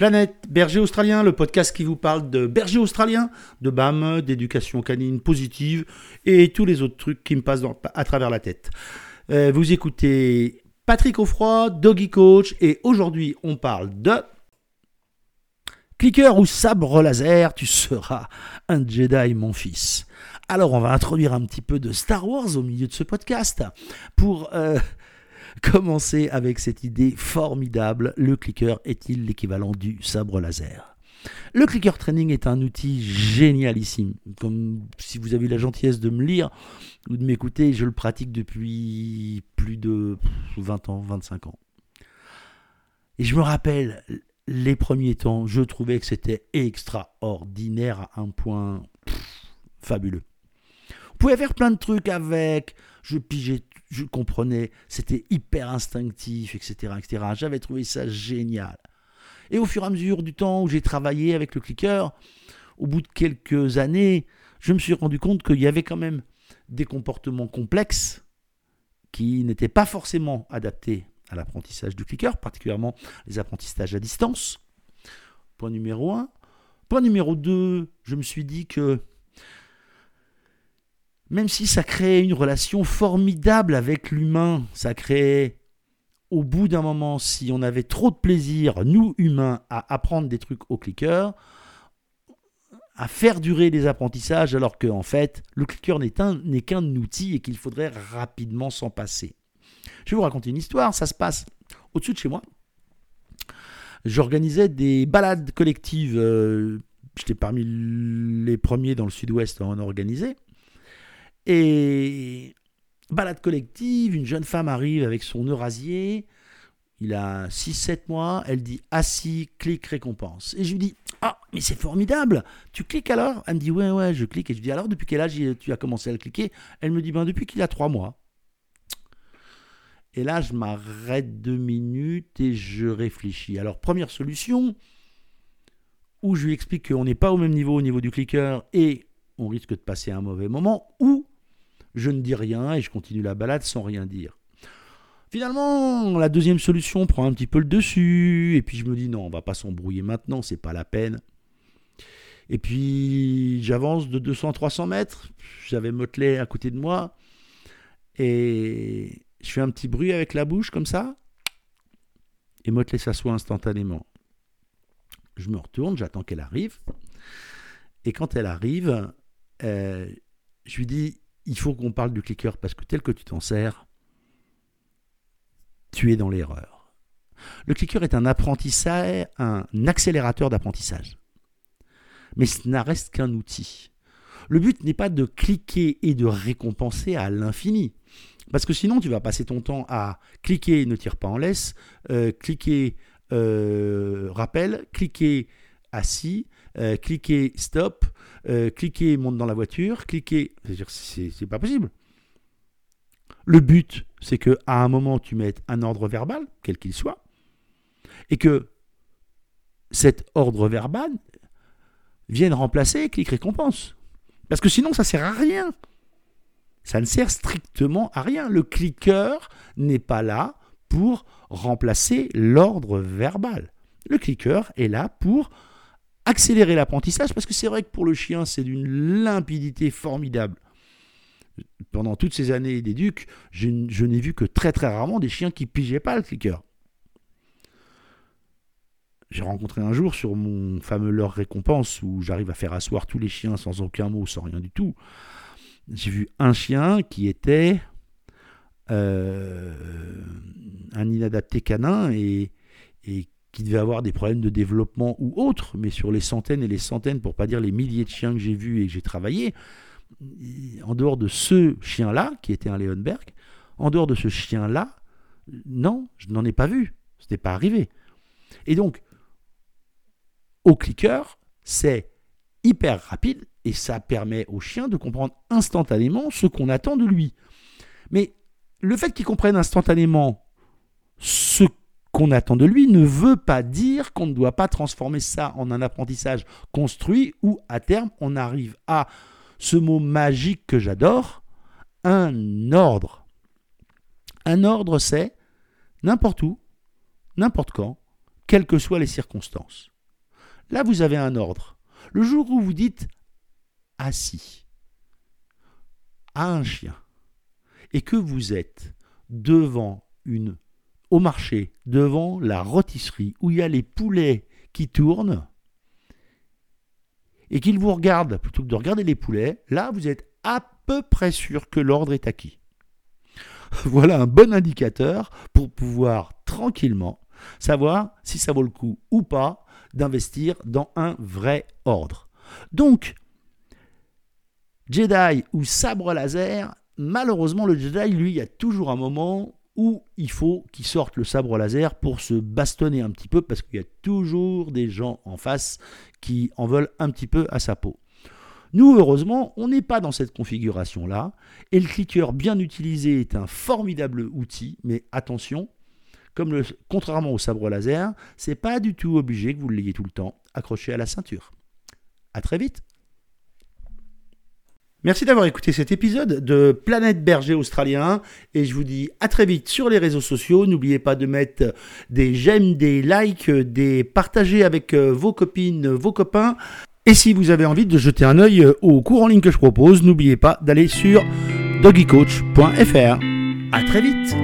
Planète Berger Australien, le podcast qui vous parle de berger australien, de BAM, d'éducation canine positive et tous les autres trucs qui me passent à travers la tête. Euh, vous écoutez Patrick Offroy, Doggy Coach, et aujourd'hui on parle de clicker ou sabre laser, tu seras un Jedi mon fils. Alors on va introduire un petit peu de Star Wars au milieu de ce podcast pour euh, commencer avec cette idée formidable. Le clicker est-il l'équivalent du sabre laser? Le clicker training est un outil génialissime. Comme si vous avez la gentillesse de me lire ou de m'écouter, je le pratique depuis plus de 20 ans, 25 ans. Et je me rappelle, les premiers temps, je trouvais que c'était extraordinaire à un point fabuleux. Pouvez faire plein de trucs avec, je pigeais je comprenais, c'était hyper instinctif, etc. etc. J'avais trouvé ça génial. Et au fur et à mesure du temps où j'ai travaillé avec le clicker, au bout de quelques années, je me suis rendu compte qu'il y avait quand même des comportements complexes qui n'étaient pas forcément adaptés à l'apprentissage du clicker, particulièrement les apprentissages à distance. Point numéro 1. Point numéro 2, je me suis dit que même si ça crée une relation formidable avec l'humain, ça crée au bout d'un moment, si on avait trop de plaisir, nous humains, à apprendre des trucs au clicker, à faire durer les apprentissages, alors qu'en en fait, le clicker n'est qu'un outil et qu'il faudrait rapidement s'en passer. Je vais vous raconter une histoire, ça se passe au-dessus de chez moi. J'organisais des balades collectives, euh, j'étais parmi les premiers dans le sud-ouest à en organiser. Et balade collective, une jeune femme arrive avec son eurasier. Il a 6-7 mois, elle dit assis, clic, récompense. Et je lui dis Ah, mais c'est formidable Tu cliques alors? Elle me dit Ouais, ouais, je clique. Et je dis Alors, depuis quel âge tu as commencé à le cliquer? Elle me dit Ben, depuis qu'il a 3 mois. Et là, je m'arrête deux minutes et je réfléchis. Alors, première solution, où je lui explique qu'on n'est pas au même niveau au niveau du clicker et on risque de passer un mauvais moment, ou je ne dis rien et je continue la balade sans rien dire. Finalement, la deuxième solution prend un petit peu le dessus, et puis je me dis non, on va pas s'embrouiller maintenant, c'est pas la peine. Et puis j'avance de 200-300 mètres, j'avais Motley à côté de moi, et je fais un petit bruit avec la bouche comme ça, et Motley s'assoit instantanément. Je me retourne, j'attends qu'elle arrive, et quand elle arrive, euh, je lui dis il faut qu'on parle du clicker parce que tel que tu t'en sers, tu es dans l'erreur. Le clicker est un apprentissage, un accélérateur d'apprentissage. Mais ce n'a reste qu'un outil. Le but n'est pas de cliquer et de récompenser à l'infini. Parce que sinon, tu vas passer ton temps à cliquer ne tire pas en laisse, euh, cliquer euh, rappel, cliquer assis, euh, cliquer stop, euh, cliquer monte dans la voiture, cliquer. C'est pas possible. Le but, c'est que à un moment, tu mettes un ordre verbal, quel qu'il soit, et que cet ordre verbal vienne remplacer clic récompense. Parce que sinon, ça sert à rien. Ça ne sert strictement à rien. Le cliqueur n'est pas là pour remplacer l'ordre verbal. Le cliqueur est là pour accélérer l'apprentissage, parce que c'est vrai que pour le chien, c'est d'une limpidité formidable. Pendant toutes ces années d'éduc, je, je n'ai vu que très très rarement des chiens qui pigeaient pas le clicker. J'ai rencontré un jour sur mon fameux leur récompense où j'arrive à faire asseoir tous les chiens sans aucun mot, sans rien du tout. J'ai vu un chien qui était euh, un inadapté canin et, et qui devait avoir des problèmes de développement ou autres, mais sur les centaines et les centaines, pour pas dire les milliers de chiens que j'ai vus et que j'ai travaillé, en dehors de ce chien-là, qui était un Leonberg, en dehors de ce chien-là, non, je n'en ai pas vu. Ce n'est pas arrivé. Et donc, au clicker, c'est hyper rapide et ça permet au chien de comprendre instantanément ce qu'on attend de lui. Mais le fait qu'il comprenne instantanément ce qu'on attend de lui ne veut pas dire qu'on ne doit pas transformer ça en un apprentissage construit où à terme on arrive à ce mot magique que j'adore, un ordre. Un ordre c'est n'importe où, n'importe quand, quelles que soient les circonstances. Là, vous avez un ordre. Le jour où vous dites assis à un chien et que vous êtes devant une marché, devant la rôtisserie où il y a les poulets qui tournent et qu'il vous regarde plutôt que de regarder les poulets, là vous êtes à peu près sûr que l'ordre est acquis. Voilà un bon indicateur pour pouvoir tranquillement savoir si ça vaut le coup ou pas d'investir dans un vrai ordre. Donc, Jedi ou sabre laser, malheureusement le Jedi, lui, il y a toujours un moment où il faut qu'il sorte le sabre laser pour se bastonner un petit peu parce qu'il y a toujours des gens en face qui en veulent un petit peu à sa peau. Nous, heureusement, on n'est pas dans cette configuration-là, et le clicker bien utilisé est un formidable outil, mais attention, comme le, contrairement au sabre laser, c'est pas du tout obligé que vous l'ayez tout le temps accroché à la ceinture. À très vite Merci d'avoir écouté cet épisode de Planète Berger Australien et je vous dis à très vite sur les réseaux sociaux. N'oubliez pas de mettre des j'aime, des likes, des partager avec euh, vos copines, vos copains. Et si vous avez envie de jeter un œil euh, au cours en ligne que je propose, n'oubliez pas d'aller sur doggycoach.fr. À très vite